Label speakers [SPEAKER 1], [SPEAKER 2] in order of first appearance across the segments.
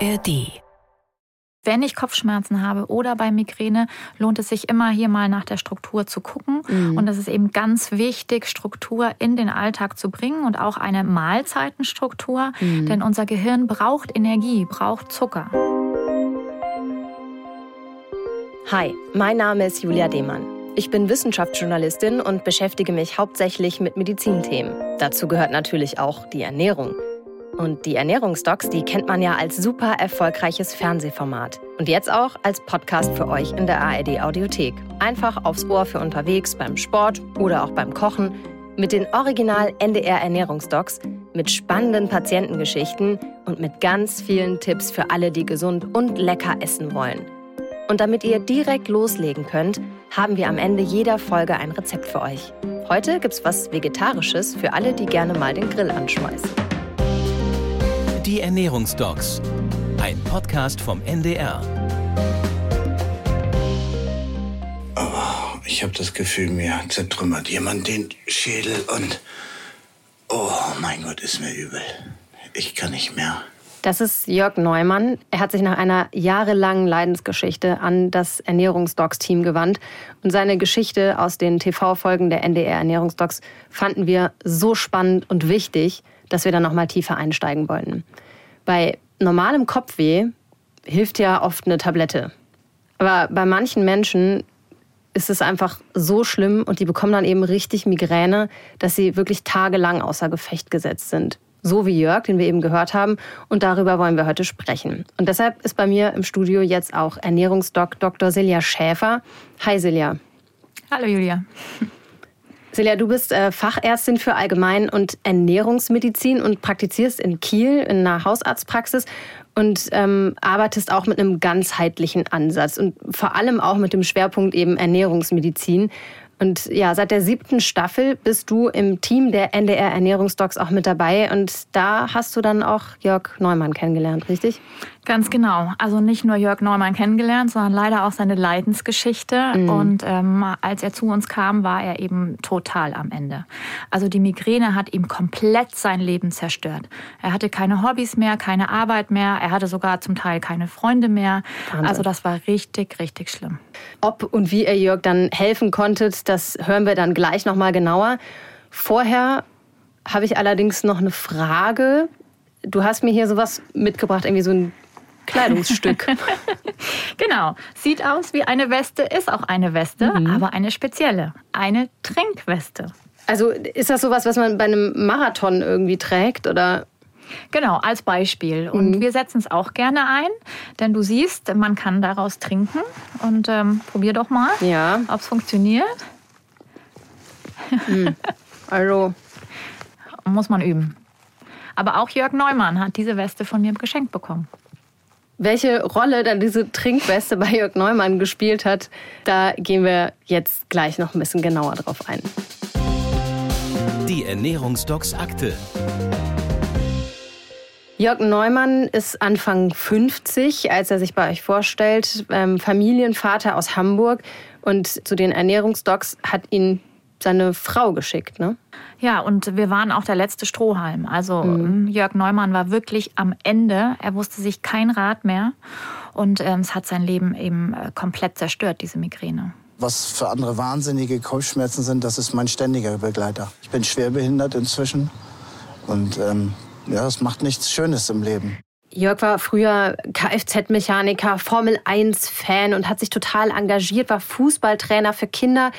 [SPEAKER 1] ARD
[SPEAKER 2] wenn ich Kopfschmerzen habe oder bei Migräne, lohnt es sich immer hier mal nach der Struktur zu gucken. Mhm. Und es ist eben ganz wichtig, Struktur in den Alltag zu bringen und auch eine Mahlzeitenstruktur. Mhm. Denn unser Gehirn braucht Energie, braucht Zucker.
[SPEAKER 3] Hi, mein Name ist Julia Demann. Ich bin Wissenschaftsjournalistin und beschäftige mich hauptsächlich mit Medizinthemen. Dazu gehört natürlich auch die Ernährung. Und die Ernährungsdocs, die kennt man ja als super erfolgreiches Fernsehformat. Und jetzt auch als Podcast für euch in der ARD Audiothek. Einfach aufs Ohr für unterwegs beim Sport oder auch beim Kochen. Mit den Original NDR Ernährungsdocs, mit spannenden Patientengeschichten und mit ganz vielen Tipps für alle, die gesund und lecker essen wollen. Und damit ihr direkt loslegen könnt, haben wir am Ende jeder Folge ein Rezept für euch. Heute gibt's was Vegetarisches für alle, die gerne mal den Grill anschmeißen.
[SPEAKER 1] Die Ernährungsdocs, ein Podcast vom NDR.
[SPEAKER 4] Oh, ich habe das Gefühl, mir zertrümmert jemand den Schädel und oh mein Gott, ist mir übel. Ich kann nicht mehr.
[SPEAKER 3] Das ist Jörg Neumann. Er hat sich nach einer jahrelangen Leidensgeschichte an das Ernährungsdocs-Team gewandt. Und seine Geschichte aus den TV-Folgen der NDR Ernährungsdocs fanden wir so spannend und wichtig, dass wir da noch mal tiefer einsteigen wollten. Bei normalem Kopfweh hilft ja oft eine Tablette. Aber bei manchen Menschen ist es einfach so schlimm und die bekommen dann eben richtig Migräne, dass sie wirklich tagelang außer Gefecht gesetzt sind. So wie Jörg, den wir eben gehört haben. Und darüber wollen wir heute sprechen. Und deshalb ist bei mir im Studio jetzt auch Ernährungsdoc Dr. Silja Schäfer. Hi Silja.
[SPEAKER 2] Hallo Julia.
[SPEAKER 3] Silja, du bist äh, Fachärztin für Allgemein- und Ernährungsmedizin und praktizierst in Kiel in einer Hausarztpraxis und ähm, arbeitest auch mit einem ganzheitlichen Ansatz und vor allem auch mit dem Schwerpunkt eben Ernährungsmedizin. Und ja, seit der siebten Staffel bist du im Team der NDR Ernährungsdocs auch mit dabei. Und da hast du dann auch Jörg Neumann kennengelernt, richtig?
[SPEAKER 2] Ganz genau. Also nicht nur Jörg Neumann kennengelernt, sondern leider auch seine Leidensgeschichte. Mhm. Und ähm, als er zu uns kam, war er eben total am Ende. Also die Migräne hat ihm komplett sein Leben zerstört. Er hatte keine Hobbys mehr, keine Arbeit mehr. Er hatte sogar zum Teil keine Freunde mehr. Wahnsinn. Also das war richtig, richtig schlimm.
[SPEAKER 3] Ob und wie ihr Jörg dann helfen konntet, das hören wir dann gleich nochmal genauer. Vorher habe ich allerdings noch eine Frage. Du hast mir hier sowas mitgebracht, irgendwie so ein Kleidungsstück.
[SPEAKER 2] genau. Sieht aus wie eine Weste, ist auch eine Weste, mhm. aber eine spezielle. Eine Trinkweste.
[SPEAKER 3] Also ist das sowas, was man bei einem Marathon irgendwie trägt oder?
[SPEAKER 2] Genau, als Beispiel. Und mhm. wir setzen es auch gerne ein, denn du siehst, man kann daraus trinken. Und ähm, probier doch mal, ja. ob es funktioniert.
[SPEAKER 3] Mhm. Also.
[SPEAKER 2] Muss man üben. Aber auch Jörg Neumann hat diese Weste von mir geschenkt bekommen.
[SPEAKER 3] Welche Rolle dann diese Trinkweste bei Jörg Neumann gespielt hat, da gehen wir jetzt gleich noch ein bisschen genauer drauf ein.
[SPEAKER 1] Die Ernährungsdocs Akte.
[SPEAKER 3] Jörg Neumann ist Anfang 50, als er sich bei euch vorstellt, ähm, Familienvater aus Hamburg. Und zu den Ernährungsdocs hat ihn seine Frau geschickt, ne?
[SPEAKER 2] Ja, und wir waren auch der letzte Strohhalm. Also mhm. Jörg Neumann war wirklich am Ende. Er wusste sich kein Rat mehr. Und ähm, es hat sein Leben eben äh, komplett zerstört, diese Migräne.
[SPEAKER 4] Was für andere wahnsinnige Kopfschmerzen sind, das ist mein ständiger Begleiter. Ich bin schwerbehindert inzwischen. Und ähm, ja, es macht nichts Schönes im Leben.
[SPEAKER 3] Jörg war früher Kfz-Mechaniker, Formel-1-Fan und hat sich total engagiert, war Fußballtrainer für Kinder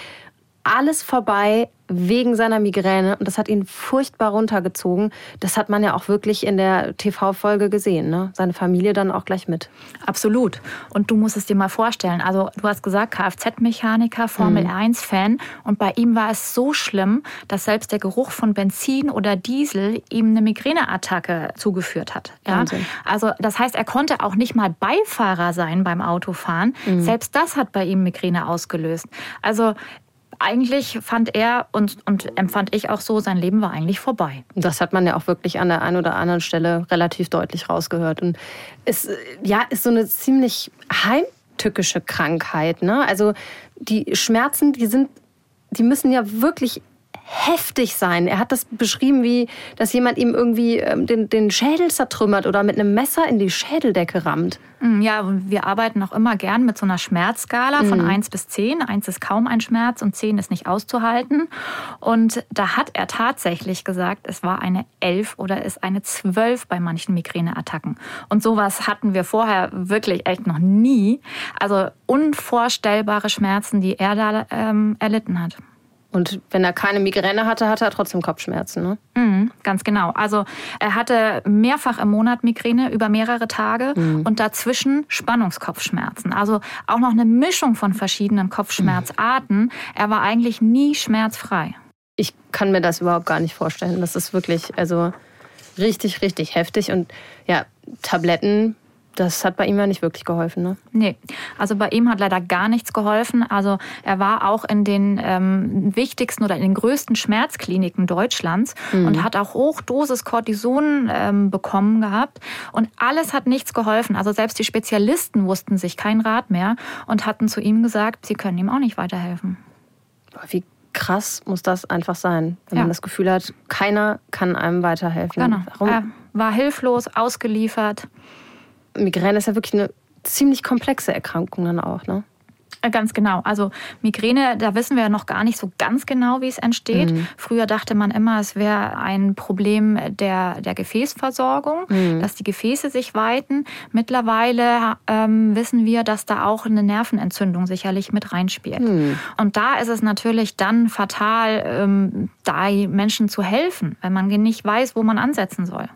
[SPEAKER 3] alles vorbei wegen seiner Migräne und das hat ihn furchtbar runtergezogen. Das hat man ja auch wirklich in der TV-Folge gesehen, ne? Seine Familie dann auch gleich mit.
[SPEAKER 2] Absolut. Und du musst es dir mal vorstellen. Also du hast gesagt, Kfz-Mechaniker, Formel mhm. 1-Fan und bei ihm war es so schlimm, dass selbst der Geruch von Benzin oder Diesel ihm eine Migräneattacke zugeführt hat. Ja? Also das heißt, er konnte auch nicht mal Beifahrer sein beim Autofahren. Mhm. Selbst das hat bei ihm Migräne ausgelöst. Also eigentlich fand er und, und empfand ich auch so, sein Leben war eigentlich vorbei.
[SPEAKER 3] Das hat man ja auch wirklich an der einen oder anderen Stelle relativ deutlich rausgehört. Und es ja, ist so eine ziemlich heimtückische Krankheit. Ne? Also die Schmerzen, die sind, die müssen ja wirklich heftig sein. Er hat das beschrieben, wie dass jemand ihm irgendwie ähm, den, den Schädel zertrümmert oder mit einem Messer in die Schädeldecke rammt.
[SPEAKER 2] Mm, ja, und wir arbeiten auch immer gern mit so einer Schmerzskala von mhm. 1 bis 10. 1 ist kaum ein Schmerz und 10 ist nicht auszuhalten. Und da hat er tatsächlich gesagt, es war eine 11 oder ist eine 12 bei manchen Migräneattacken. Und sowas hatten wir vorher wirklich echt noch nie. Also unvorstellbare Schmerzen, die er da ähm, erlitten hat.
[SPEAKER 3] Und wenn er keine Migräne hatte, hatte er trotzdem Kopfschmerzen, ne?
[SPEAKER 2] Mhm, ganz genau. Also er hatte mehrfach im Monat Migräne über mehrere Tage mhm. und dazwischen Spannungskopfschmerzen. Also auch noch eine Mischung von verschiedenen Kopfschmerzarten. Mhm. Er war eigentlich nie schmerzfrei.
[SPEAKER 3] Ich kann mir das überhaupt gar nicht vorstellen. Das ist wirklich, also richtig, richtig heftig. Und ja, Tabletten das hat bei ihm ja nicht wirklich geholfen, ne?
[SPEAKER 2] Nee, also bei ihm hat leider gar nichts geholfen. Also er war auch in den ähm, wichtigsten oder in den größten Schmerzkliniken Deutschlands mhm. und hat auch Hochdosis Cortison ähm, bekommen gehabt. Und alles hat nichts geholfen. Also selbst die Spezialisten wussten sich kein Rat mehr und hatten zu ihm gesagt, sie können ihm auch nicht weiterhelfen.
[SPEAKER 3] Wie krass muss das einfach sein, wenn ja. man das Gefühl hat, keiner kann einem weiterhelfen.
[SPEAKER 2] Genau. Warum? Er war hilflos, ausgeliefert.
[SPEAKER 3] Migräne ist ja wirklich eine ziemlich komplexe Erkrankung dann auch, ne?
[SPEAKER 2] Äh, ganz genau. Also Migräne, da wissen wir ja noch gar nicht so ganz genau, wie es entsteht. Mhm. Früher dachte man immer, es wäre ein Problem der, der Gefäßversorgung, mhm. dass die Gefäße sich weiten. Mittlerweile ähm, wissen wir, dass da auch eine Nervenentzündung sicherlich mit reinspielt. Mhm. Und da ist es natürlich dann fatal, ähm, da Menschen zu helfen, wenn man nicht weiß, wo man ansetzen soll.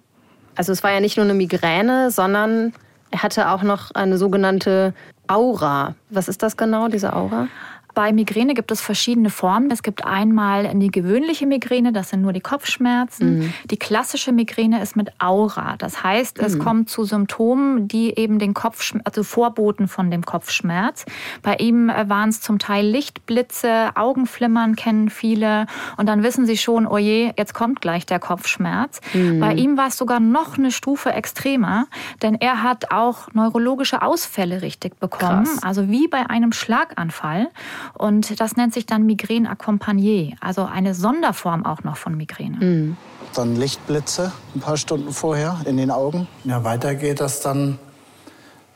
[SPEAKER 3] Also es war ja nicht nur eine Migräne, sondern er hatte auch noch eine sogenannte Aura. Was ist das genau, diese Aura?
[SPEAKER 2] Bei Migräne gibt es verschiedene Formen. Es gibt einmal die gewöhnliche Migräne, das sind nur die Kopfschmerzen. Mhm. Die klassische Migräne ist mit Aura. Das heißt, es mhm. kommt zu Symptomen, die eben den Kopfschmerz, also Vorboten von dem Kopfschmerz. Bei ihm äh, waren es zum Teil Lichtblitze, Augenflimmern kennen viele. Und dann wissen sie schon, oh je, jetzt kommt gleich der Kopfschmerz. Mhm. Bei ihm war es sogar noch eine Stufe extremer, denn er hat auch neurologische Ausfälle richtig bekommen. Krass. Also wie bei einem Schlaganfall. Und das nennt sich dann Migräne accompagnée, also eine Sonderform auch noch von Migräne. Mhm.
[SPEAKER 4] Dann Lichtblitze ein paar Stunden vorher in den Augen. Ja, weiter geht das dann,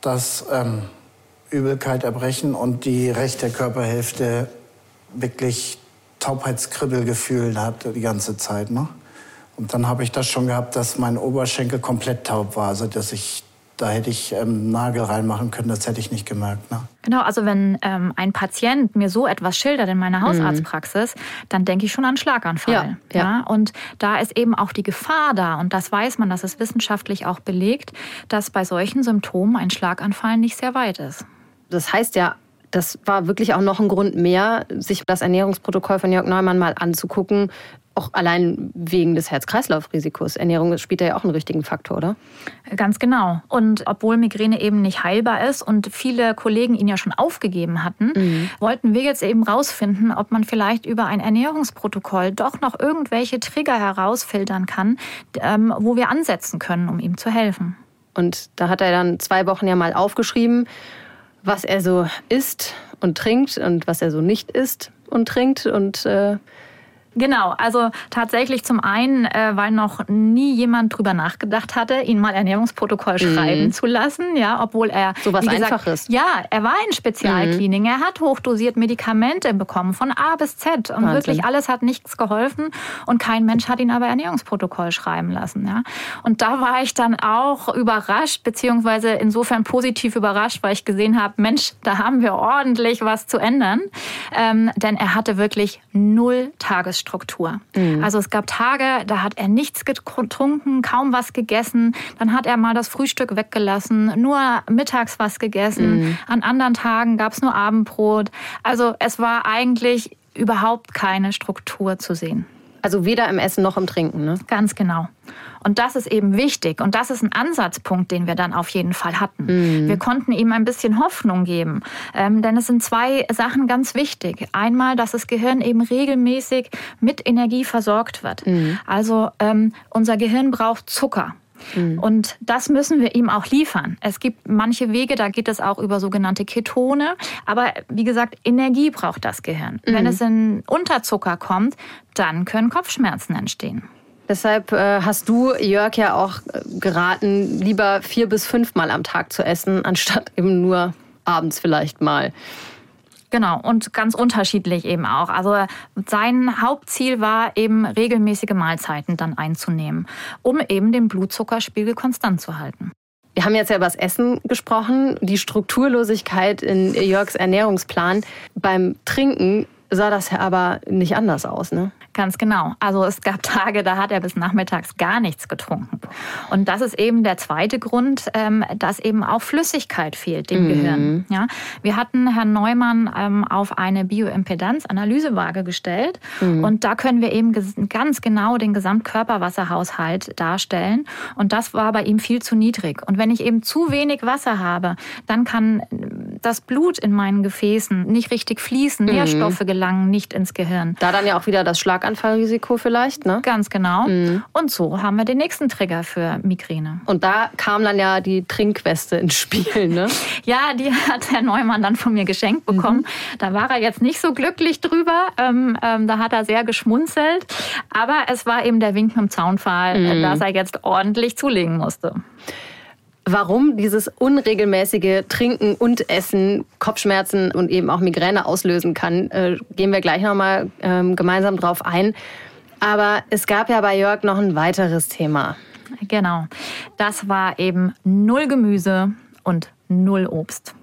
[SPEAKER 4] dass ähm, Übelkeit, Erbrechen und die rechte Körperhälfte wirklich Taubheitskribbelgefühl hat die ganze Zeit. Ne? Und dann habe ich das schon gehabt, dass mein Oberschenkel komplett taub war, also dass ich da hätte ich ähm, Nagel reinmachen können, das hätte ich nicht gemerkt. Ne?
[SPEAKER 2] Genau, also wenn ähm, ein Patient mir so etwas schildert in meiner Hausarztpraxis, mhm. dann denke ich schon an Schlaganfall. Ja, ja. ja, Und da ist eben auch die Gefahr da, und das weiß man, das ist wissenschaftlich auch belegt, dass bei solchen Symptomen ein Schlaganfall nicht sehr weit ist.
[SPEAKER 3] Das heißt ja, das war wirklich auch noch ein Grund mehr, sich das Ernährungsprotokoll von Jörg Neumann mal anzugucken, auch allein wegen des Herz-Kreislauf-Risikos. Ernährung spielt ja auch einen richtigen Faktor, oder?
[SPEAKER 2] Ganz genau. Und obwohl Migräne eben nicht heilbar ist und viele Kollegen ihn ja schon aufgegeben hatten, mhm. wollten wir jetzt eben rausfinden, ob man vielleicht über ein Ernährungsprotokoll doch noch irgendwelche Trigger herausfiltern kann, ähm, wo wir ansetzen können, um ihm zu helfen.
[SPEAKER 3] Und da hat er dann zwei Wochen ja mal aufgeschrieben, was er so isst und trinkt und was er so nicht isst und trinkt und äh,
[SPEAKER 2] Genau, also tatsächlich zum einen, äh, weil noch nie jemand drüber nachgedacht hatte, ihn mal Ernährungsprotokoll mhm. schreiben zu lassen, ja, obwohl er
[SPEAKER 3] so was gesagt, Einfaches.
[SPEAKER 2] Ja, er war in Spezialklinik, mhm. er hat hochdosiert Medikamente bekommen von A bis Z und Wahnsinn. wirklich alles hat nichts geholfen und kein Mensch hat ihn aber Ernährungsprotokoll schreiben lassen, ja. Und da war ich dann auch überrascht, beziehungsweise insofern positiv überrascht, weil ich gesehen habe, Mensch, da haben wir ordentlich was zu ändern, ähm, denn er hatte wirklich null Tagesstunden. Struktur. Mhm. Also es gab Tage, da hat er nichts getrunken, kaum was gegessen. Dann hat er mal das Frühstück weggelassen, nur mittags was gegessen. Mhm. An anderen Tagen gab es nur Abendbrot. Also es war eigentlich überhaupt keine Struktur zu sehen.
[SPEAKER 3] Also weder im Essen noch im Trinken, ne?
[SPEAKER 2] Ganz genau. Und das ist eben wichtig. Und das ist ein Ansatzpunkt, den wir dann auf jeden Fall hatten. Mhm. Wir konnten ihm ein bisschen Hoffnung geben. Ähm, denn es sind zwei Sachen ganz wichtig. Einmal, dass das Gehirn eben regelmäßig mit Energie versorgt wird. Mhm. Also ähm, unser Gehirn braucht Zucker. Mhm. Und das müssen wir ihm auch liefern. Es gibt manche Wege, da geht es auch über sogenannte Ketone. Aber wie gesagt, Energie braucht das Gehirn. Mhm. Wenn es in Unterzucker kommt, dann können Kopfschmerzen entstehen.
[SPEAKER 3] Deshalb äh, hast du Jörg ja auch äh, geraten, lieber vier bis fünfmal am Tag zu essen, anstatt eben nur abends vielleicht mal.
[SPEAKER 2] Genau, und ganz unterschiedlich eben auch. Also sein Hauptziel war eben regelmäßige Mahlzeiten dann einzunehmen, um eben den Blutzuckerspiegel konstant zu halten.
[SPEAKER 3] Wir haben jetzt ja über das Essen gesprochen, die Strukturlosigkeit in Jörgs Ernährungsplan. Beim Trinken sah das aber nicht anders aus, ne?
[SPEAKER 2] Ganz genau. Also es gab Tage, da hat er bis nachmittags gar nichts getrunken. Und das ist eben der zweite Grund, ähm, dass eben auch Flüssigkeit fehlt dem mhm. Gehirn. Ja, wir hatten Herrn Neumann ähm, auf eine Bioimpedanz-Analysewaage gestellt mhm. und da können wir eben ganz genau den Gesamtkörperwasserhaushalt darstellen. Und das war bei ihm viel zu niedrig. Und wenn ich eben zu wenig Wasser habe, dann kann das Blut in meinen Gefäßen nicht richtig fließen, mhm. Nährstoffe gelangen nicht ins Gehirn.
[SPEAKER 3] Da dann ja auch wieder das Schlag Schlaganfallrisiko vielleicht, ne?
[SPEAKER 2] Ganz genau. Mhm. Und so haben wir den nächsten Trigger für Migräne.
[SPEAKER 3] Und da kam dann ja die Trinkweste ins Spiel, ne?
[SPEAKER 2] ja, die hat Herr Neumann dann von mir geschenkt bekommen. Mhm. Da war er jetzt nicht so glücklich drüber. Ähm, ähm, da hat er sehr geschmunzelt. Aber es war eben der Wink mit dem Zaunpfahl, mhm. dass er jetzt ordentlich zulegen musste.
[SPEAKER 3] Warum dieses unregelmäßige Trinken und Essen Kopfschmerzen und eben auch Migräne auslösen kann, äh, gehen wir gleich nochmal ähm, gemeinsam drauf ein. Aber es gab ja bei Jörg noch ein weiteres Thema.
[SPEAKER 2] Genau. Das war eben null Gemüse und null Obst.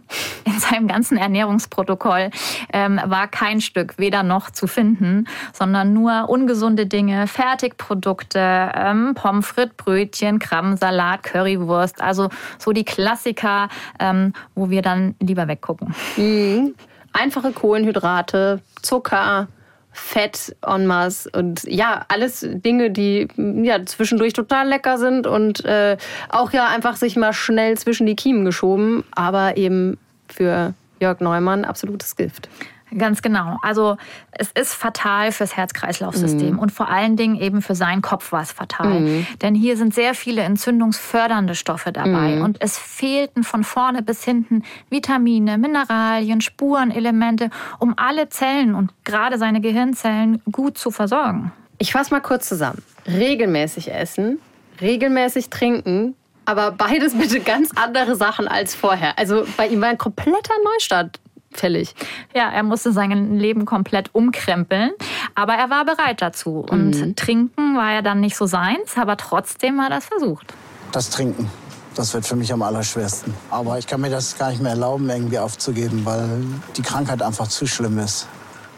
[SPEAKER 2] In seinem ganzen Ernährungsprotokoll ähm, war kein Stück weder noch zu finden, sondern nur ungesunde Dinge, Fertigprodukte, ähm, Pommes frites, Brötchen, Krabbensalat, Currywurst. Also so die Klassiker, ähm, wo wir dann lieber weggucken.
[SPEAKER 3] Mhm. Einfache Kohlenhydrate, Zucker, Fett en masse und ja, alles Dinge, die ja zwischendurch total lecker sind und äh, auch ja einfach sich mal schnell zwischen die Kiemen geschoben, aber eben für Jörg Neumann absolutes Gift.
[SPEAKER 2] Ganz genau. Also es ist fatal fürs Herz-Kreislauf-System mhm. und vor allen Dingen eben für seinen Kopf war es fatal. Mhm. Denn hier sind sehr viele entzündungsfördernde Stoffe dabei mhm. und es fehlten von vorne bis hinten Vitamine, Mineralien, Spurenelemente, um alle Zellen und gerade seine Gehirnzellen gut zu versorgen.
[SPEAKER 3] Ich fasse mal kurz zusammen. Regelmäßig essen, regelmäßig trinken, aber beides bitte ganz andere Sachen als vorher. Also bei ihm war ein kompletter Neustart fällig.
[SPEAKER 2] Ja, er musste sein Leben komplett umkrempeln, aber er war bereit dazu. Und mhm. trinken war ja dann nicht so seins, aber trotzdem war das versucht.
[SPEAKER 4] Das Trinken. Das wird für mich am allerschwersten. Aber ich kann mir das gar nicht mehr erlauben, irgendwie aufzugeben, weil die Krankheit einfach zu schlimm ist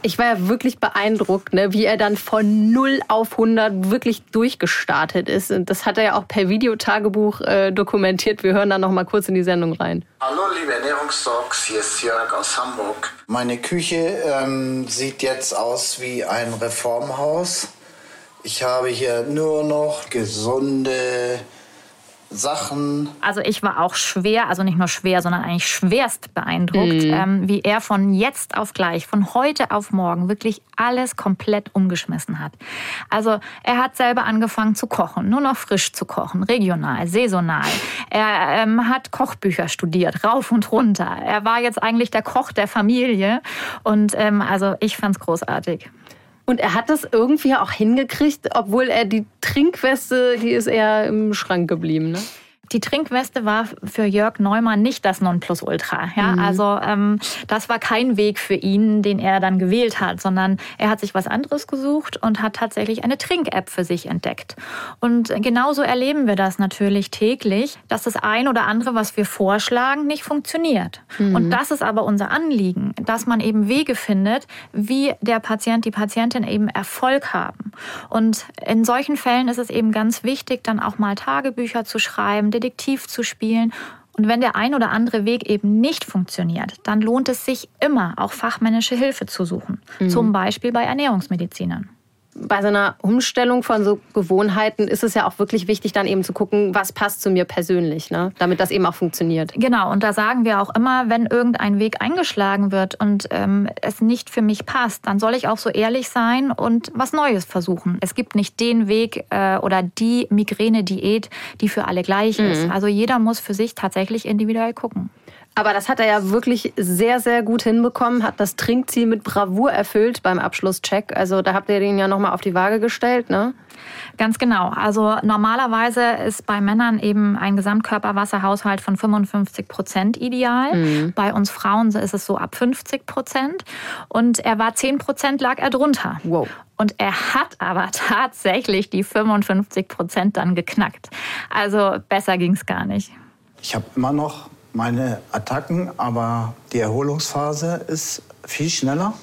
[SPEAKER 3] ich war ja wirklich beeindruckt, ne, wie er dann von 0 auf 100 wirklich durchgestartet ist. Und das hat er ja auch per Videotagebuch äh, dokumentiert. Wir hören da noch mal kurz in die Sendung rein.
[SPEAKER 4] Hallo liebe Ernährungstalks, hier ist Jörg aus Hamburg. Meine Küche ähm, sieht jetzt aus wie ein Reformhaus. Ich habe hier nur noch gesunde Sachen.
[SPEAKER 2] Also ich war auch schwer, also nicht nur schwer, sondern eigentlich schwerst beeindruckt, mhm. ähm, wie er von jetzt auf gleich, von heute auf morgen wirklich alles komplett umgeschmissen hat. Also er hat selber angefangen zu kochen, nur noch frisch zu kochen, regional, saisonal. Er ähm, hat Kochbücher studiert, rauf und runter. Er war jetzt eigentlich der Koch der Familie und ähm, also ich fand's großartig.
[SPEAKER 3] Und er hat das irgendwie auch hingekriegt, obwohl er die Trinkweste, die ist eher im Schrank geblieben. Ne?
[SPEAKER 2] Die Trinkweste war für Jörg Neumann nicht das Nonplusultra. Ja? Mhm. Also ähm, das war kein Weg für ihn, den er dann gewählt hat, sondern er hat sich was anderes gesucht und hat tatsächlich eine Trink-App für sich entdeckt. Und genauso erleben wir das natürlich täglich, dass das ein oder andere, was wir vorschlagen, nicht funktioniert. Mhm. Und das ist aber unser Anliegen, dass man eben Wege findet, wie der Patient, die Patientin eben Erfolg haben. Und in solchen Fällen ist es eben ganz wichtig, dann auch mal Tagebücher zu schreiben, Detektiv zu spielen. Und wenn der ein oder andere Weg eben nicht funktioniert, dann lohnt es sich immer, auch fachmännische Hilfe zu suchen. Mhm. Zum Beispiel bei Ernährungsmedizinern.
[SPEAKER 3] Bei so einer Umstellung von so Gewohnheiten ist es ja auch wirklich wichtig, dann eben zu gucken, was passt zu mir persönlich, ne? damit das eben auch funktioniert.
[SPEAKER 2] Genau, und da sagen wir auch immer, wenn irgendein Weg eingeschlagen wird und ähm, es nicht für mich passt, dann soll ich auch so ehrlich sein und was Neues versuchen. Es gibt nicht den Weg äh, oder die Migräne-Diät, die für alle gleich mhm. ist. Also jeder muss für sich tatsächlich individuell gucken.
[SPEAKER 3] Aber das hat er ja wirklich sehr, sehr gut hinbekommen, hat das Trinkziel mit Bravour erfüllt beim Abschlusscheck. Also da habt ihr den ja nochmal auf die Waage gestellt, ne?
[SPEAKER 2] Ganz genau. Also normalerweise ist bei Männern eben ein Gesamtkörperwasserhaushalt von 55 Prozent ideal. Mhm. Bei uns Frauen ist es so ab 50 Prozent. Und er war 10 Prozent, lag er drunter.
[SPEAKER 3] Wow.
[SPEAKER 2] Und er hat aber tatsächlich die 55 Prozent dann geknackt. Also besser ging es gar nicht.
[SPEAKER 4] Ich habe immer noch meine Attacken, aber die Erholungsphase ist viel schneller.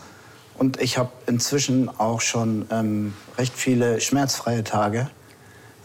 [SPEAKER 4] Und ich habe inzwischen auch schon ähm, recht viele schmerzfreie Tage,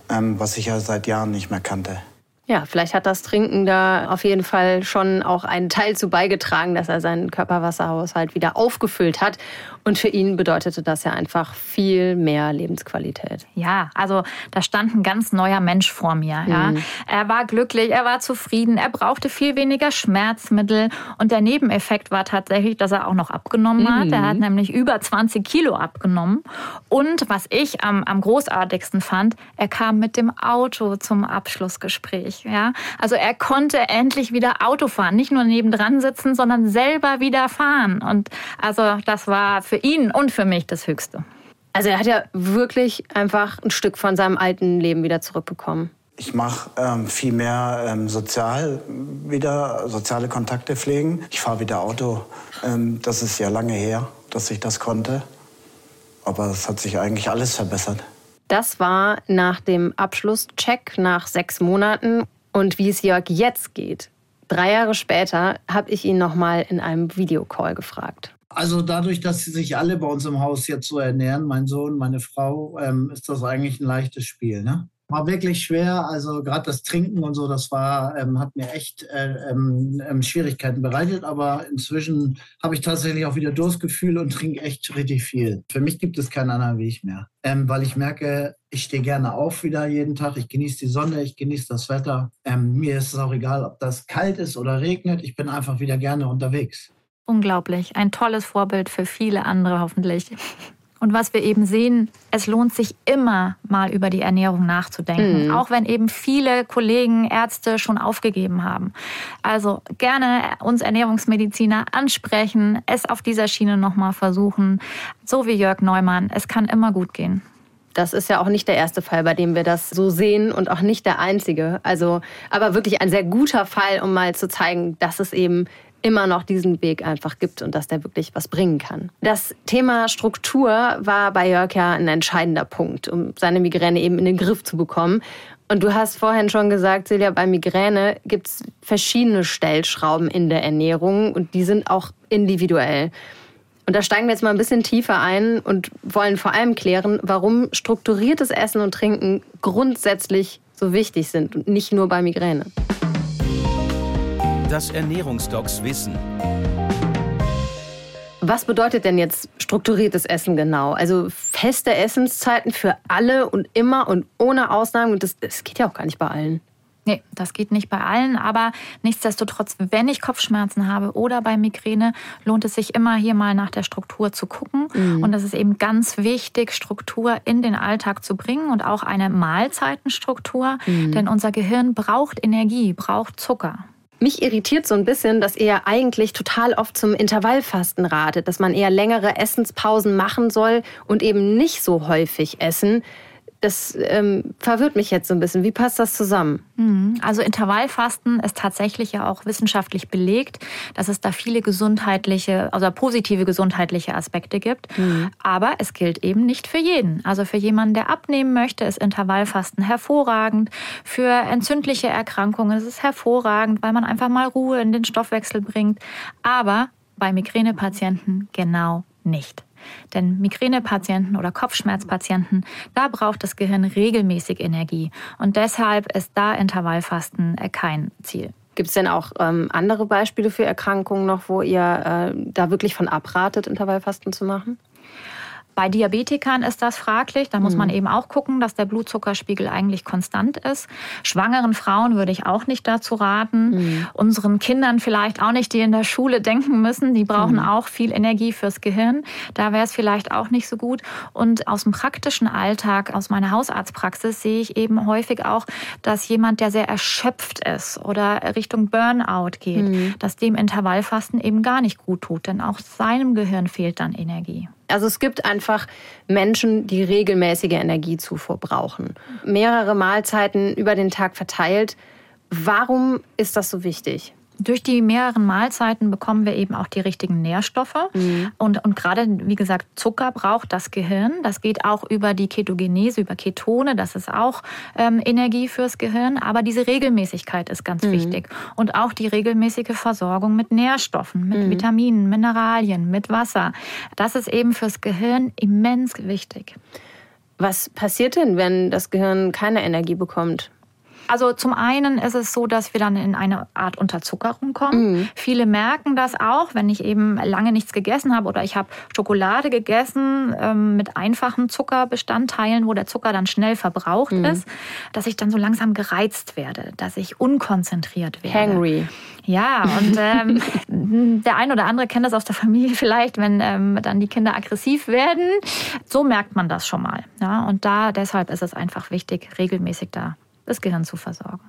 [SPEAKER 4] ähm, was ich ja seit Jahren nicht mehr kannte.
[SPEAKER 3] Ja, vielleicht hat das Trinken da auf jeden Fall schon auch einen Teil zu beigetragen, dass er seinen Körperwasserhaushalt wieder aufgefüllt hat. Und für ihn bedeutete das ja einfach viel mehr Lebensqualität.
[SPEAKER 2] Ja, also da stand ein ganz neuer Mensch vor mir. Ja. Mhm. Er war glücklich, er war zufrieden, er brauchte viel weniger Schmerzmittel. Und der Nebeneffekt war tatsächlich, dass er auch noch abgenommen mhm. hat. Er hat nämlich über 20 Kilo abgenommen. Und was ich am, am großartigsten fand, er kam mit dem Auto zum Abschlussgespräch. Ja? Also er konnte endlich wieder Auto fahren, nicht nur nebendran sitzen, sondern selber wieder fahren. Und also das war für ihn und für mich das Höchste.
[SPEAKER 3] Also er hat ja wirklich einfach ein Stück von seinem alten Leben wieder zurückbekommen.
[SPEAKER 4] Ich mache ähm, viel mehr ähm, sozial wieder, soziale Kontakte pflegen. Ich fahre wieder Auto. Ähm, das ist ja lange her, dass ich das konnte. Aber es hat sich eigentlich alles verbessert.
[SPEAKER 3] Das war nach dem Abschlusscheck nach sechs Monaten. Und wie es Jörg jetzt geht, drei Jahre später, habe ich ihn nochmal in einem Videocall gefragt.
[SPEAKER 4] Also dadurch, dass sie sich alle bei uns im Haus jetzt so ernähren, mein Sohn, meine Frau, ähm, ist das eigentlich ein leichtes Spiel. Ne? War wirklich schwer. Also gerade das Trinken und so, das war, ähm, hat mir echt äh, ähm, ähm, Schwierigkeiten bereitet. Aber inzwischen habe ich tatsächlich auch wieder Durstgefühl und trinke echt richtig viel. Für mich gibt es keinen anderen Weg mehr, ähm, weil ich merke, ich stehe gerne auf wieder jeden Tag. Ich genieße die Sonne, ich genieße das Wetter. Ähm, mir ist es auch egal, ob das kalt ist oder regnet. Ich bin einfach wieder gerne unterwegs.
[SPEAKER 2] Unglaublich. Ein tolles Vorbild für viele andere hoffentlich. Und was wir eben sehen, es lohnt sich immer mal über die Ernährung nachzudenken, mhm. auch wenn eben viele Kollegen, Ärzte schon aufgegeben haben. Also gerne uns Ernährungsmediziner ansprechen, es auf dieser Schiene nochmal versuchen. So wie Jörg Neumann, es kann immer gut gehen.
[SPEAKER 3] Das ist ja auch nicht der erste Fall, bei dem wir das so sehen und auch nicht der einzige. Also, aber wirklich ein sehr guter Fall, um mal zu zeigen, dass es eben immer noch diesen Weg einfach gibt und dass der wirklich was bringen kann. Das Thema Struktur war bei Jörg ja ein entscheidender Punkt, um seine Migräne eben in den Griff zu bekommen. Und du hast vorhin schon gesagt, Silja, bei Migräne gibt es verschiedene Stellschrauben in der Ernährung und die sind auch individuell. Und da steigen wir jetzt mal ein bisschen tiefer ein und wollen vor allem klären, warum strukturiertes Essen und Trinken grundsätzlich so wichtig sind und nicht nur bei Migräne.
[SPEAKER 1] Das Ernährungsdocs Wissen.
[SPEAKER 3] Was bedeutet denn jetzt strukturiertes Essen genau? Also feste Essenszeiten für alle und immer und ohne Ausnahmen. Und das, das geht ja auch gar nicht bei allen.
[SPEAKER 2] Nee, das geht nicht bei allen, aber nichtsdestotrotz, wenn ich Kopfschmerzen habe oder bei Migräne, lohnt es sich immer hier mal nach der Struktur zu gucken. Mhm. Und es ist eben ganz wichtig, Struktur in den Alltag zu bringen und auch eine Mahlzeitenstruktur, mhm. denn unser Gehirn braucht Energie, braucht Zucker.
[SPEAKER 3] Mich irritiert so ein bisschen, dass ihr eigentlich total oft zum Intervallfasten ratet, dass man eher längere Essenspausen machen soll und eben nicht so häufig essen das ähm, verwirrt mich jetzt so ein bisschen. Wie passt das zusammen?
[SPEAKER 2] Mhm. Also Intervallfasten ist tatsächlich ja auch wissenschaftlich belegt, dass es da viele gesundheitliche, also positive gesundheitliche Aspekte gibt. Mhm. Aber es gilt eben nicht für jeden. Also für jemanden, der abnehmen möchte, ist Intervallfasten hervorragend. Für entzündliche Erkrankungen ist es hervorragend, weil man einfach mal Ruhe in den Stoffwechsel bringt. Aber bei Migränepatienten genau nicht. Denn Migränepatienten oder Kopfschmerzpatienten, da braucht das Gehirn regelmäßig Energie. Und deshalb ist da Intervallfasten kein Ziel.
[SPEAKER 3] Gibt es denn auch ähm, andere Beispiele für Erkrankungen noch, wo ihr äh, da wirklich von abratet, Intervallfasten zu machen?
[SPEAKER 2] Bei Diabetikern ist das fraglich. Da muss
[SPEAKER 3] Mhm.
[SPEAKER 2] man eben auch gucken, dass der Blutzuckerspiegel eigentlich konstant ist. Schwangeren Frauen würde ich auch nicht dazu raten.
[SPEAKER 3] Mhm.
[SPEAKER 2] Unseren Kindern vielleicht auch nicht, die in der Schule denken müssen. Die brauchen
[SPEAKER 3] Mhm.
[SPEAKER 2] auch viel Energie fürs Gehirn. Da wäre es vielleicht auch nicht so gut. Und aus dem praktischen Alltag, aus meiner Hausarztpraxis, sehe ich eben häufig auch, dass jemand, der sehr erschöpft ist oder Richtung Burnout geht,
[SPEAKER 3] Mhm.
[SPEAKER 2] dass dem Intervallfasten eben gar nicht gut tut. Denn auch seinem Gehirn fehlt dann Energie.
[SPEAKER 3] Also es gibt einfach Menschen, die regelmäßige Energiezufuhr brauchen. Mehrere Mahlzeiten über den Tag verteilt. Warum ist das so wichtig?
[SPEAKER 2] Durch die mehreren Mahlzeiten bekommen wir eben auch die richtigen Nährstoffe. Und, und gerade, wie gesagt, Zucker braucht das Gehirn. Das geht auch über die Ketogenese, über Ketone. Das ist auch ähm, Energie fürs Gehirn. Aber diese Regelmäßigkeit ist ganz wichtig. Und auch die regelmäßige Versorgung mit Nährstoffen, mit Vitaminen, Mineralien, mit Wasser. Das ist eben fürs Gehirn immens wichtig.
[SPEAKER 3] Was passiert denn, wenn das Gehirn keine Energie bekommt?
[SPEAKER 2] Also zum einen ist es so, dass wir dann in eine Art Unterzuckerung kommen. Viele merken das auch, wenn ich eben lange nichts gegessen habe oder ich habe Schokolade gegessen ähm, mit einfachen Zuckerbestandteilen, wo der Zucker dann schnell verbraucht ist, dass ich dann so langsam gereizt werde, dass ich unkonzentriert werde.
[SPEAKER 3] Hangry.
[SPEAKER 2] Ja, und ähm, der ein oder andere kennt das aus der Familie vielleicht, wenn ähm, dann die Kinder aggressiv werden. So merkt man das schon mal. Ja, und da deshalb ist es einfach wichtig, regelmäßig da das Gehirn zu versorgen.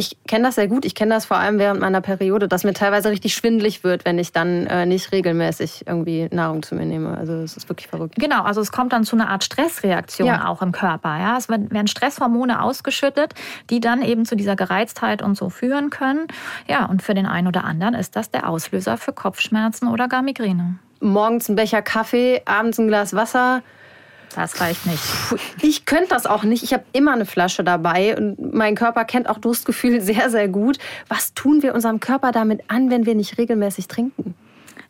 [SPEAKER 3] Ich kenne das sehr gut. Ich kenne das vor allem während meiner Periode, dass mir teilweise richtig schwindlig wird, wenn ich dann äh, nicht regelmäßig irgendwie Nahrung zu mir nehme. Also es ist wirklich verrückt.
[SPEAKER 2] Genau, also es kommt dann zu einer Art Stressreaktion
[SPEAKER 3] Ja.
[SPEAKER 2] auch im Körper. Ja? Es werden werden Stresshormone ausgeschüttet, die dann eben zu dieser Gereiztheit und so führen können. Ja, und für den einen oder anderen ist das der Auslöser für Kopfschmerzen oder gar Migräne.
[SPEAKER 3] Morgens ein Becher Kaffee, abends ein Glas Wasser.
[SPEAKER 2] Das reicht nicht.
[SPEAKER 3] Ich könnte das auch nicht. Ich habe immer eine Flasche dabei und mein Körper kennt auch Durstgefühl sehr, sehr gut. Was tun wir unserem Körper damit an, wenn wir nicht regelmäßig trinken?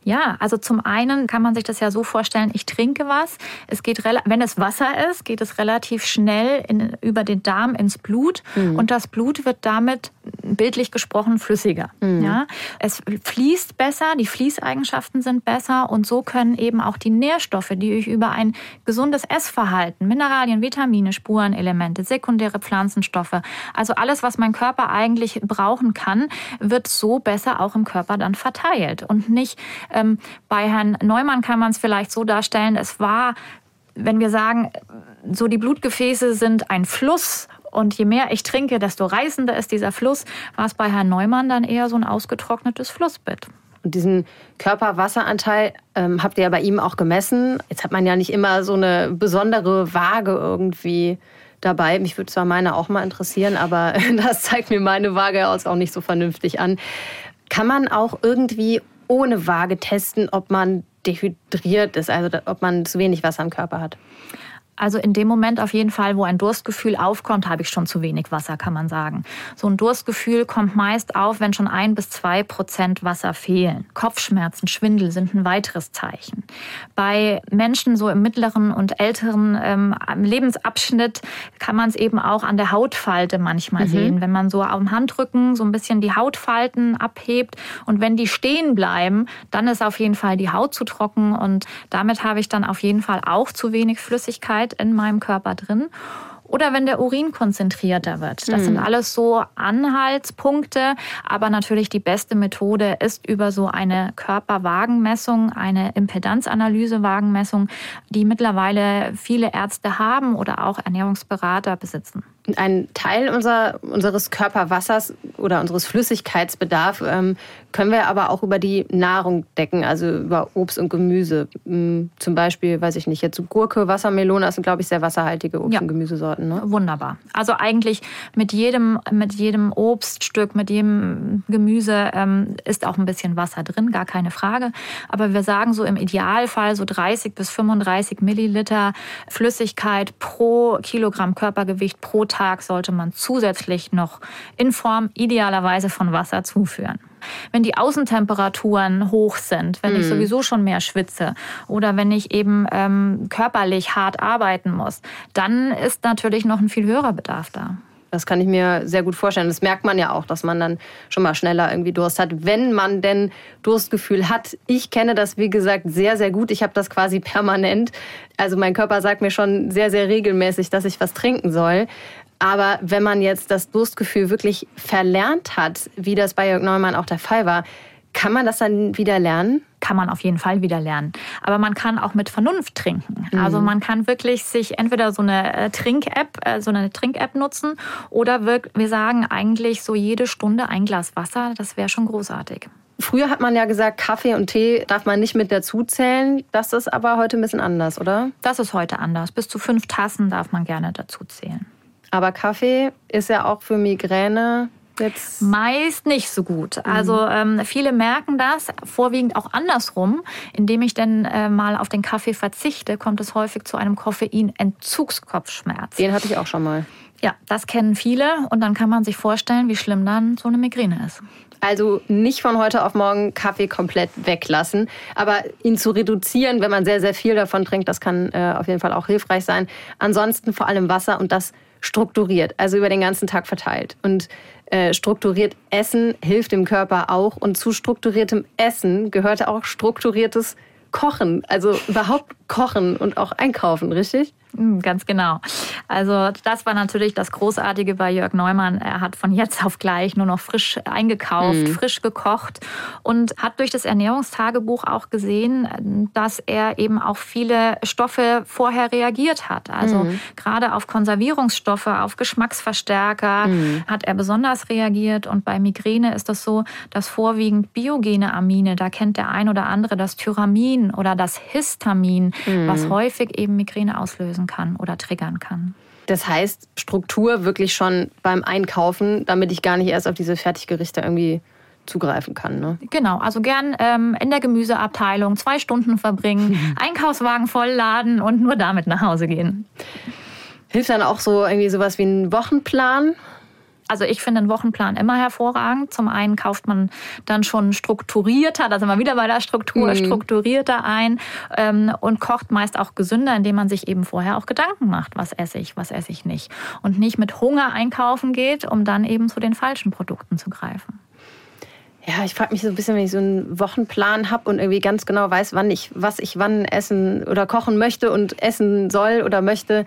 [SPEAKER 2] Ja, also zum einen kann man sich das ja so vorstellen, ich trinke was. Es geht, wenn es Wasser ist, geht es relativ schnell in, über den Darm ins Blut und das Blut wird damit bildlich gesprochen flüssiger. Ja, es fließt besser, die Fließeigenschaften sind besser und so können eben auch die Nährstoffe, die ich über ein gesundes Essverhalten, Mineralien, Vitamine, Spurenelemente, sekundäre Pflanzenstoffe, also alles, was mein Körper eigentlich brauchen kann, wird so besser auch im Körper dann verteilt und nicht bei Herrn Neumann kann man es vielleicht so darstellen, es war, wenn wir sagen, so die Blutgefäße sind ein Fluss und je mehr ich trinke, desto reißender ist dieser Fluss, war es bei Herrn Neumann dann eher so ein ausgetrocknetes Flussbett.
[SPEAKER 3] Und diesen Körperwasseranteil ähm, habt ihr ja bei ihm auch gemessen. Jetzt hat man ja nicht immer so eine besondere Waage irgendwie dabei. Mich würde zwar meine auch mal interessieren, aber das zeigt mir meine Waage auch nicht so vernünftig an. Kann man auch irgendwie ohne Waage testen, ob man dehydriert ist, also ob man zu wenig Wasser im Körper hat?
[SPEAKER 2] Also in dem Moment auf jeden Fall, wo ein Durstgefühl aufkommt, habe ich schon zu wenig Wasser, kann man sagen. So ein Durstgefühl kommt meist auf, wenn schon ein bis zwei Prozent Wasser fehlen. Kopfschmerzen, Schwindel sind ein weiteres Zeichen. Bei Menschen so im mittleren und älteren ähm, Lebensabschnitt kann man es eben auch an der Hautfalte manchmal sehen, wenn man so am Handrücken so ein bisschen die Hautfalten abhebt und wenn die stehen bleiben, dann ist auf jeden Fall die Haut zu trocken und damit habe ich dann auf jeden Fall auch zu wenig Flüssigkeit in meinem Körper drin. Oder wenn der Urin konzentrierter wird. Das sind alles so Anhaltspunkte. Aber natürlich die beste Methode ist über so eine Körperwagenmessung, eine Impedanzanalyse-Wagenmessung, die mittlerweile viele Ärzte haben oder auch Ernährungsberater besitzen.
[SPEAKER 3] Ein Teil unser, unseres Körperwassers oder unseres Flüssigkeitsbedarf ähm, können wir aber auch über die Nahrung decken, also über Obst und Gemüse. Mm, Zum Beispiel, weiß ich nicht, jetzt Gurke, Wassermelone, das sind, glaube ich, sehr wasserhaltige Obst-
[SPEAKER 2] Ja.
[SPEAKER 3] und Gemüsesorten. Ne?
[SPEAKER 2] Wunderbar. Also eigentlich mit jedem, mit jedem Obststück, mit jedem Gemüse ähm, ist auch ein bisschen Wasser drin, gar keine Frage. Aber wir sagen so im Idealfall so 30 bis 35 Milliliter Flüssigkeit pro Kilogramm Körpergewicht pro Tag sollte man zusätzlich noch in Form idealerweise von Wasser zuführen. Wenn die Außentemperaturen hoch sind, wenn ich sowieso schon mehr schwitze oder wenn ich eben ähm, körperlich hart arbeiten muss, dann ist natürlich noch ein viel höherer Bedarf da.
[SPEAKER 3] Das kann ich mir sehr gut vorstellen. Das merkt man ja auch, dass man dann schon mal schneller irgendwie Durst hat, wenn man denn Durstgefühl hat. Ich kenne das, wie gesagt, sehr, sehr gut. Ich habe das quasi permanent. Also mein Körper sagt mir schon sehr, sehr regelmäßig, dass ich was trinken soll. Aber wenn man jetzt das Durstgefühl wirklich verlernt hat, wie das bei Jörg Neumann auch der Fall war, kann man das dann wieder lernen?
[SPEAKER 2] Kann man auf jeden Fall wieder lernen. Aber man kann auch mit Vernunft trinken. Mhm. Also man kann wirklich sich entweder so eine äh, Trink-App, äh, so eine Trink-App nutzen oder wir sagen eigentlich so jede Stunde ein Glas Wasser. Das wäre schon großartig.
[SPEAKER 3] Früher hat man ja gesagt, Kaffee und Tee darf man nicht mit dazu zählen. Das ist aber heute ein bisschen anders, oder?
[SPEAKER 2] Das ist heute anders. Bis zu fünf Tassen darf man gerne dazu zählen.
[SPEAKER 3] Aber Kaffee ist ja auch für Migräne Jetzt.
[SPEAKER 2] Meist nicht so gut. Also ähm, viele merken das, vorwiegend auch andersrum. Indem ich dann äh, mal auf den Kaffee verzichte, kommt es häufig zu einem Koffeinentzugskopfschmerz.
[SPEAKER 3] Den hatte ich auch schon mal.
[SPEAKER 2] Ja, das kennen viele und dann kann man sich vorstellen, wie schlimm dann so eine Migräne ist.
[SPEAKER 3] Also nicht von heute auf morgen Kaffee komplett weglassen, aber ihn zu reduzieren, wenn man sehr, sehr viel davon trinkt, das kann äh, auf jeden Fall auch hilfreich sein. Ansonsten vor allem Wasser und das strukturiert, also über den ganzen Tag verteilt. Und äh, strukturiert Essen hilft dem Körper auch. Und zu strukturiertem Essen gehörte auch strukturiertes Kochen. Also überhaupt kochen und auch einkaufen, richtig?
[SPEAKER 2] Hm, ganz genau. Also das war natürlich das Großartige bei Jörg Neumann. Er hat von jetzt auf gleich nur noch frisch eingekauft, mhm. frisch gekocht und hat durch das Ernährungstagebuch auch gesehen, dass er eben auch viele Stoffe vorher reagiert hat. Also mhm. gerade auf Konservierungsstoffe, auf Geschmacksverstärker mhm. hat er besonders reagiert. Und bei Migräne ist das so, dass vorwiegend biogene Amine, da kennt der ein oder andere das Tyramin oder das Histamin, was mhm. häufig eben Migräne auslösen kann oder triggern kann.
[SPEAKER 3] Das heißt, Struktur wirklich schon beim Einkaufen, damit ich gar nicht erst auf diese Fertiggerichte irgendwie zugreifen kann. Ne?
[SPEAKER 2] Genau, also gern ähm, in der Gemüseabteilung zwei Stunden verbringen, Einkaufswagen vollladen und nur damit nach Hause gehen.
[SPEAKER 3] Hilft dann auch so irgendwie sowas wie ein Wochenplan?
[SPEAKER 2] Also ich finde einen Wochenplan immer hervorragend. Zum einen kauft man dann schon strukturierter, da sind wir wieder bei der Struktur, mhm. strukturierter ein ähm, und kocht meist auch gesünder, indem man sich eben vorher auch Gedanken macht, was esse ich, was esse ich nicht. Und nicht mit Hunger einkaufen geht, um dann eben zu den falschen Produkten zu greifen.
[SPEAKER 3] Ja, ich frage mich so ein bisschen, wenn ich so einen Wochenplan habe und irgendwie ganz genau weiß, wann ich, was ich wann essen oder kochen möchte und essen soll oder möchte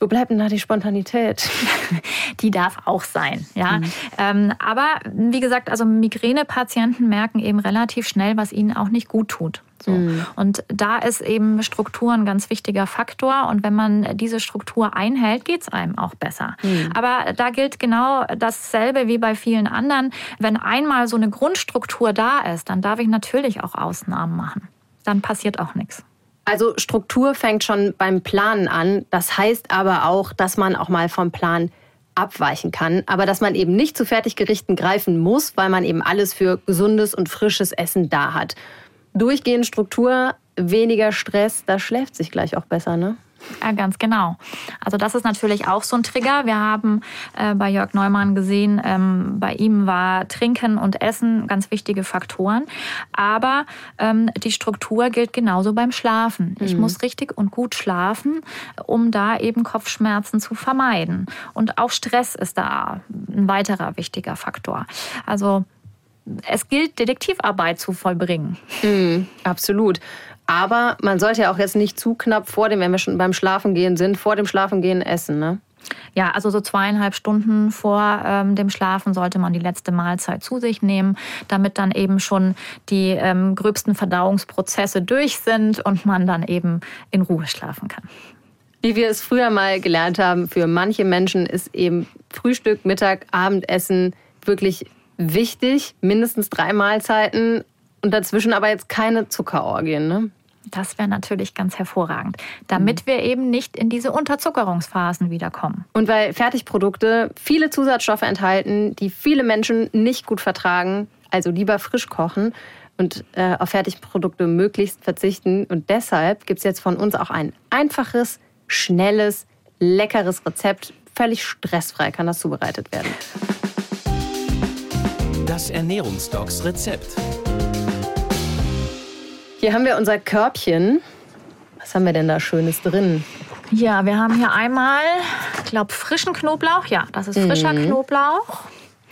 [SPEAKER 3] wo bleibt denn da die Spontanität?
[SPEAKER 2] Die darf auch sein, ja. Mhm. Ähm, aber wie gesagt, also Migränepatienten merken eben relativ schnell, was ihnen auch nicht gut tut. So. Mhm. Und da ist eben Struktur ein ganz wichtiger Faktor. Und wenn man diese Struktur einhält, geht es einem auch besser. Mhm. Aber da gilt genau dasselbe wie bei vielen anderen. Wenn einmal so eine Grundstruktur da ist, dann darf ich natürlich auch Ausnahmen machen. Dann passiert auch nichts.
[SPEAKER 3] Also Struktur fängt schon beim Planen an. Das heißt aber auch, dass man auch mal vom Plan abweichen kann, aber dass man eben nicht zu Fertiggerichten greifen muss, weil man eben alles für gesundes und frisches Essen da hat. Durchgehend Struktur, weniger Stress, da schläft sich gleich auch besser, ne?
[SPEAKER 2] Ja, ganz genau. Also das ist natürlich auch so ein Trigger. Wir haben äh, bei Jörg Neumann gesehen, ähm, bei ihm war Trinken und Essen ganz wichtige Faktoren. Aber ähm, die Struktur gilt genauso beim Schlafen. Ich mhm. muss richtig und gut schlafen, um da eben Kopfschmerzen zu vermeiden. Und auch Stress ist da ein weiterer wichtiger Faktor. Also es gilt, Detektivarbeit zu vollbringen.
[SPEAKER 3] Mhm, absolut. Aber man sollte ja auch jetzt nicht zu knapp vor dem, wenn wir schon beim Schlafengehen sind, vor dem Schlafengehen essen, ne?
[SPEAKER 2] Ja, also so zweieinhalb Stunden vor ähm, dem Schlafen sollte man die letzte Mahlzeit zu sich nehmen, damit dann eben schon die ähm, gröbsten Verdauungsprozesse durch sind und man dann eben in Ruhe schlafen kann.
[SPEAKER 3] Wie wir es früher mal gelernt haben, für manche Menschen ist eben Frühstück, Mittag, Abendessen wirklich wichtig, mindestens drei Mahlzeiten und dazwischen aber jetzt keine Zuckerorgien, ne?
[SPEAKER 2] Das wäre natürlich ganz hervorragend, damit mhm. wir eben nicht in diese Unterzuckerungsphasen wiederkommen.
[SPEAKER 3] Und weil Fertigprodukte viele Zusatzstoffe enthalten, die viele Menschen nicht gut vertragen, also lieber frisch kochen und äh, auf Fertigprodukte möglichst verzichten. Und deshalb gibt es jetzt von uns auch ein einfaches, schnelles, leckeres Rezept. Völlig stressfrei kann das zubereitet werden.
[SPEAKER 1] Das Ernährungsdocs Rezept.
[SPEAKER 3] Hier haben wir unser Körbchen. Was haben wir denn da Schönes drin?
[SPEAKER 2] Ja, wir haben hier einmal, ich glaube, frischen Knoblauch. Ja, das ist frischer
[SPEAKER 3] Mhm.
[SPEAKER 2] Knoblauch.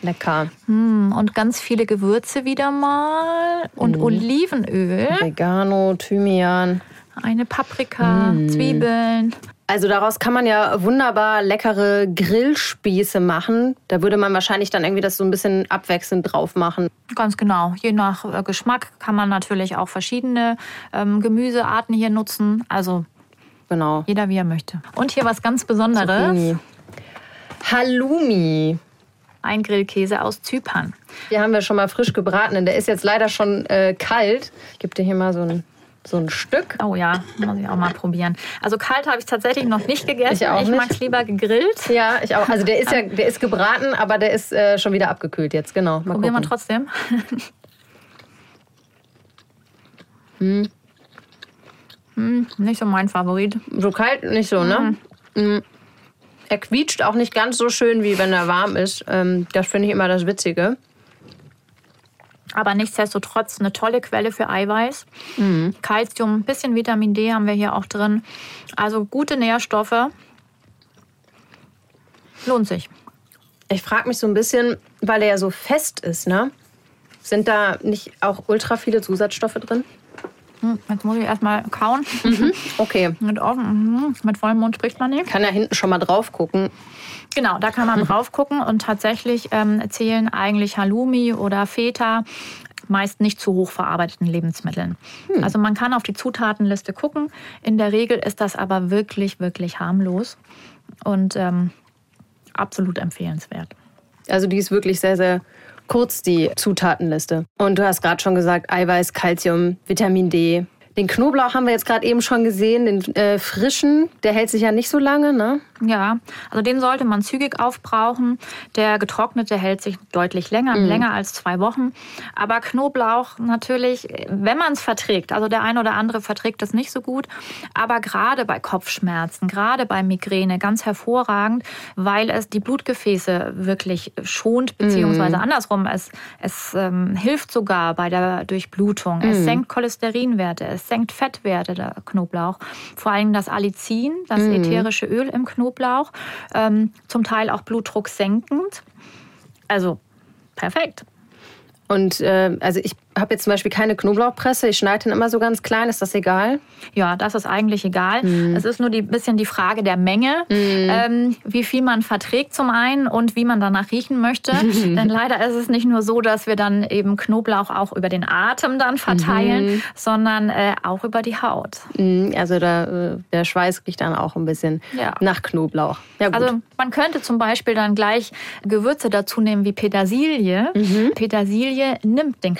[SPEAKER 3] Lecker.
[SPEAKER 2] Hm, Und ganz viele Gewürze wieder mal. Und
[SPEAKER 3] Mhm.
[SPEAKER 2] Olivenöl.
[SPEAKER 3] Oregano, Thymian.
[SPEAKER 2] Eine Paprika,
[SPEAKER 3] Mhm.
[SPEAKER 2] Zwiebeln.
[SPEAKER 3] Also daraus kann man ja wunderbar leckere Grillspieße machen. Da würde man wahrscheinlich dann irgendwie das so ein bisschen abwechselnd drauf machen.
[SPEAKER 2] Ganz genau. Je nach äh, Geschmack kann man natürlich auch verschiedene ähm, Gemüsearten hier nutzen. Also
[SPEAKER 3] Genau.
[SPEAKER 2] jeder wie er möchte. Und hier was ganz Besonderes.
[SPEAKER 3] Zucchini. Halloumi.
[SPEAKER 2] Ein Grillkäse aus Zypern.
[SPEAKER 3] Hier haben wir schon mal frisch gebraten. Der ist jetzt leider schon äh, kalt. Ich gebe dir hier mal so ein, so ein Stück.
[SPEAKER 2] Oh ja, muss ich auch mal probieren. Also kalt habe ich tatsächlich noch nicht gegessen.
[SPEAKER 3] Ich auch nicht.
[SPEAKER 2] mag es lieber gegrillt.
[SPEAKER 3] Ja, ich auch. Also der ist ja, der ist gebraten, aber der ist äh, schon wieder abgekühlt jetzt. Genau. Mal
[SPEAKER 2] Probieren wir trotzdem. Hm, nicht so mein Favorit.
[SPEAKER 3] So kalt nicht so, ne? Mhm. Er quietscht auch nicht ganz so schön, wie wenn er warm ist. Ähm, das finde ich immer das Witzige.
[SPEAKER 2] Aber nichtsdestotrotz eine tolle Quelle für Eiweiß. Calcium, ein bisschen Vitamin D haben wir hier auch drin. Also gute Nährstoffe. Lohnt sich.
[SPEAKER 3] Ich frage mich so ein bisschen, weil er ja so fest ist, ne? Sind da nicht auch ultra viele Zusatzstoffe drin?
[SPEAKER 2] Hm, Jetzt muss ich erstmal kauen.
[SPEAKER 3] Okay.
[SPEAKER 2] Mit, offen, mhm. mit vollem Mund spricht man nicht.
[SPEAKER 3] Kann ja hinten schon mal drauf gucken.
[SPEAKER 2] Genau, da kann man drauf gucken und tatsächlich ähm, zählen eigentlich Halloumi oder Feta meist nicht zu hochverarbeiteten Lebensmitteln. Also man kann auf die Zutatenliste gucken. In der Regel ist das aber wirklich, wirklich harmlos und ähm, absolut empfehlenswert.
[SPEAKER 3] Also die ist wirklich sehr, sehr kurz, die Zutatenliste. Und du hast gerade schon gesagt, Eiweiß, Calcium, Vitamin D. Den Knoblauch haben wir jetzt gerade eben schon gesehen, den äh, frischen, der hält sich ja nicht so lange, ne?
[SPEAKER 2] Ja, also den sollte man zügig aufbrauchen. Der getrocknete hält sich deutlich länger, länger als zwei Wochen. Aber Knoblauch natürlich, wenn man es verträgt, also der eine oder andere verträgt das nicht so gut, aber gerade bei Kopfschmerzen, gerade bei Migräne ganz hervorragend, weil es die Blutgefäße wirklich schont, beziehungsweise andersrum, es, es ähm, hilft sogar bei der Durchblutung. Es senkt Cholesterinwerte, es senkt Fettwerte, der Knoblauch. Vor allem das Allicin, das ätherische Öl im Knoblauch, ähm, zum Teil auch Blutdruck senkend. Also perfekt.
[SPEAKER 3] Und äh, also ich habe jetzt zum Beispiel keine Knoblauchpresse. Ich schneide den immer so ganz klein. Ist das egal?
[SPEAKER 2] Ja, das ist eigentlich egal. Es ist nur ein bisschen die Frage der Menge, ähm, wie viel man verträgt zum einen und wie man danach riechen möchte. Denn leider ist es nicht nur so, dass wir dann eben Knoblauch auch über den Atem dann verteilen, sondern äh, auch über die Haut.
[SPEAKER 3] Mm, Also da, äh, der Schweiß riecht dann auch ein bisschen
[SPEAKER 2] Ja.
[SPEAKER 3] nach Knoblauch. Ja.
[SPEAKER 2] Also man könnte zum Beispiel dann gleich Gewürze dazu nehmen wie Petersilie. Petersilie nimmt den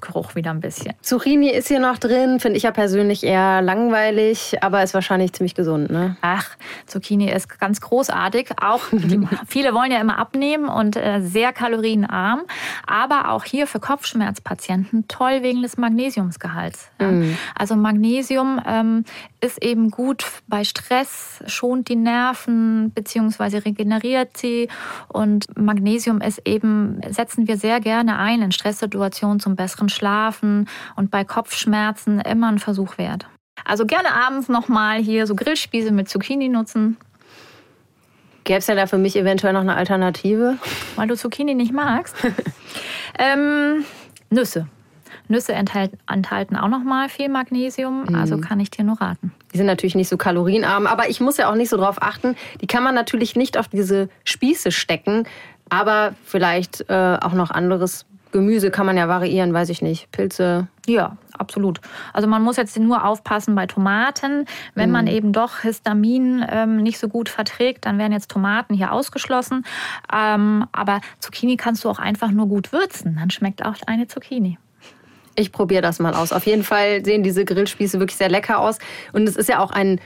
[SPEAKER 2] Knoblauchgeruch wieder ein bisschen.
[SPEAKER 3] Zucchini ist hier noch drin. Finde ich ja persönlich eher langweilig, aber ist wahrscheinlich ziemlich gesund, ne?
[SPEAKER 2] Ach, Zucchini ist ganz großartig. Auch viele wollen ja immer abnehmen und äh, sehr kalorienarm. Aber auch hier für Kopfschmerzpatienten toll wegen des Magnesiumsgehalts. Ja. Also Magnesium ähm, ist eben gut bei Stress, schont die Nerven bzw. regeneriert sie. Und Magnesium ist eben, setzen wir sehr gerne ein in Stresssituationen zum besseren Schlafen und bei Kopfschmerzen immer ein Versuch wert. Also gerne abends nochmal hier so Grillspieße mit Zucchini nutzen,
[SPEAKER 3] Gäbe es ja da für mich eventuell noch eine Alternative?
[SPEAKER 2] weil du Zucchini nicht magst. ähm, Nüsse. Nüsse enthalten, enthalten auch nochmal viel Magnesium, also kann ich dir nur raten.
[SPEAKER 3] Die sind natürlich nicht so kalorienarm, aber ich muss ja auch nicht so drauf achten. Die kann man natürlich nicht auf diese Spieße stecken, aber vielleicht äh, auch noch anderes Gemüse kann man ja variieren, weiß ich nicht. Pilze.
[SPEAKER 2] Ja, absolut. Also man muss jetzt nur aufpassen bei Tomaten. Wenn man eben doch Histamin ähm, nicht so gut verträgt, dann werden jetzt Tomaten hier ausgeschlossen. Ähm, aber Zucchini kannst du auch einfach nur gut würzen. Dann schmeckt auch eine Zucchini.
[SPEAKER 3] Ich probiere das mal aus. Auf jeden Fall sehen diese Grillspieße wirklich sehr lecker aus. Und es ist ja auch ein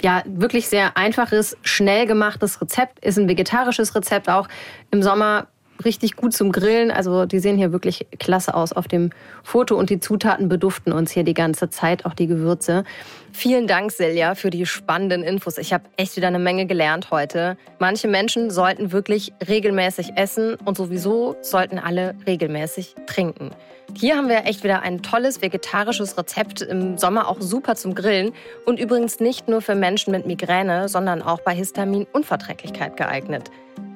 [SPEAKER 3] ja, wirklich sehr einfaches, schnell gemachtes Rezept. Ist ein vegetarisches Rezept auch. Im Sommer richtig gut zum Grillen. Also die sehen hier wirklich klasse aus auf dem Foto und die Zutaten beduften uns hier die ganze Zeit, auch die Gewürze. Vielen Dank, Silja, für die spannenden Infos. Ich habe echt wieder eine Menge gelernt heute. Manche Menschen sollten wirklich regelmäßig essen und sowieso sollten alle regelmäßig trinken. Hier haben wir echt wieder ein tolles vegetarisches Rezept im Sommer auch super zum Grillen und übrigens nicht nur für Menschen mit Migräne, sondern auch bei Histaminunverträglichkeit geeignet.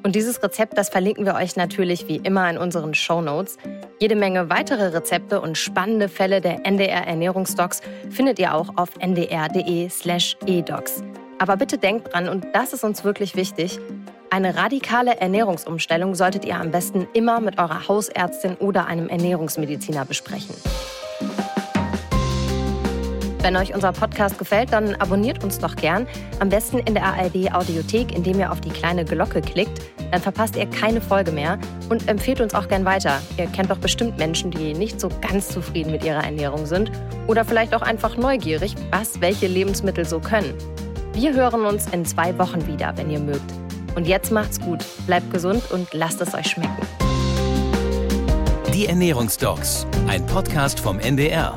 [SPEAKER 3] Und dieses Rezept, das verlinken wir euch natürlich wie immer in unseren Show Notes. Jede Menge weitere Rezepte und spannende Fälle der NDR Ernährungsdocs findet ihr auch auf ndr.de/edocs. Aber bitte denkt dran, und das ist uns wirklich wichtig, eine radikale Ernährungsumstellung solltet ihr am besten immer mit eurer Hausärztin oder einem Ernährungsmediziner besprechen. Wenn euch unser Podcast gefällt, dann abonniert uns doch gern. Am besten in der ARD Audiothek, indem ihr auf die kleine Glocke klickt. Dann verpasst ihr keine Folge mehr und empfehlt uns auch gern weiter. Ihr kennt doch bestimmt Menschen, die nicht so ganz zufrieden mit ihrer Ernährung sind oder vielleicht auch einfach neugierig, was welche Lebensmittel so können. Wir hören uns in zwei Wochen wieder, wenn ihr mögt. Und jetzt macht's gut, bleibt gesund und lasst es euch schmecken.
[SPEAKER 1] Die Ernährungsdocs, ein Podcast vom NDR.